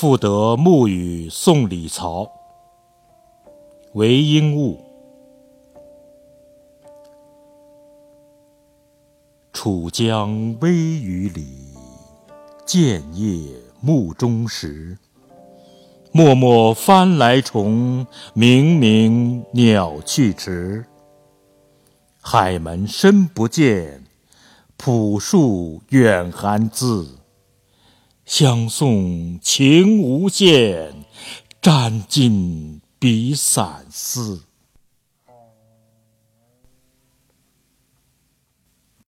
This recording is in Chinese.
复得暮雨送李曹。韦应物。楚江微雨里，建业暮钟时。漠漠帆来虫，冥冥鸟去迟。海门深不见，浦树远寒淄。相送情无限，沾襟笔散思。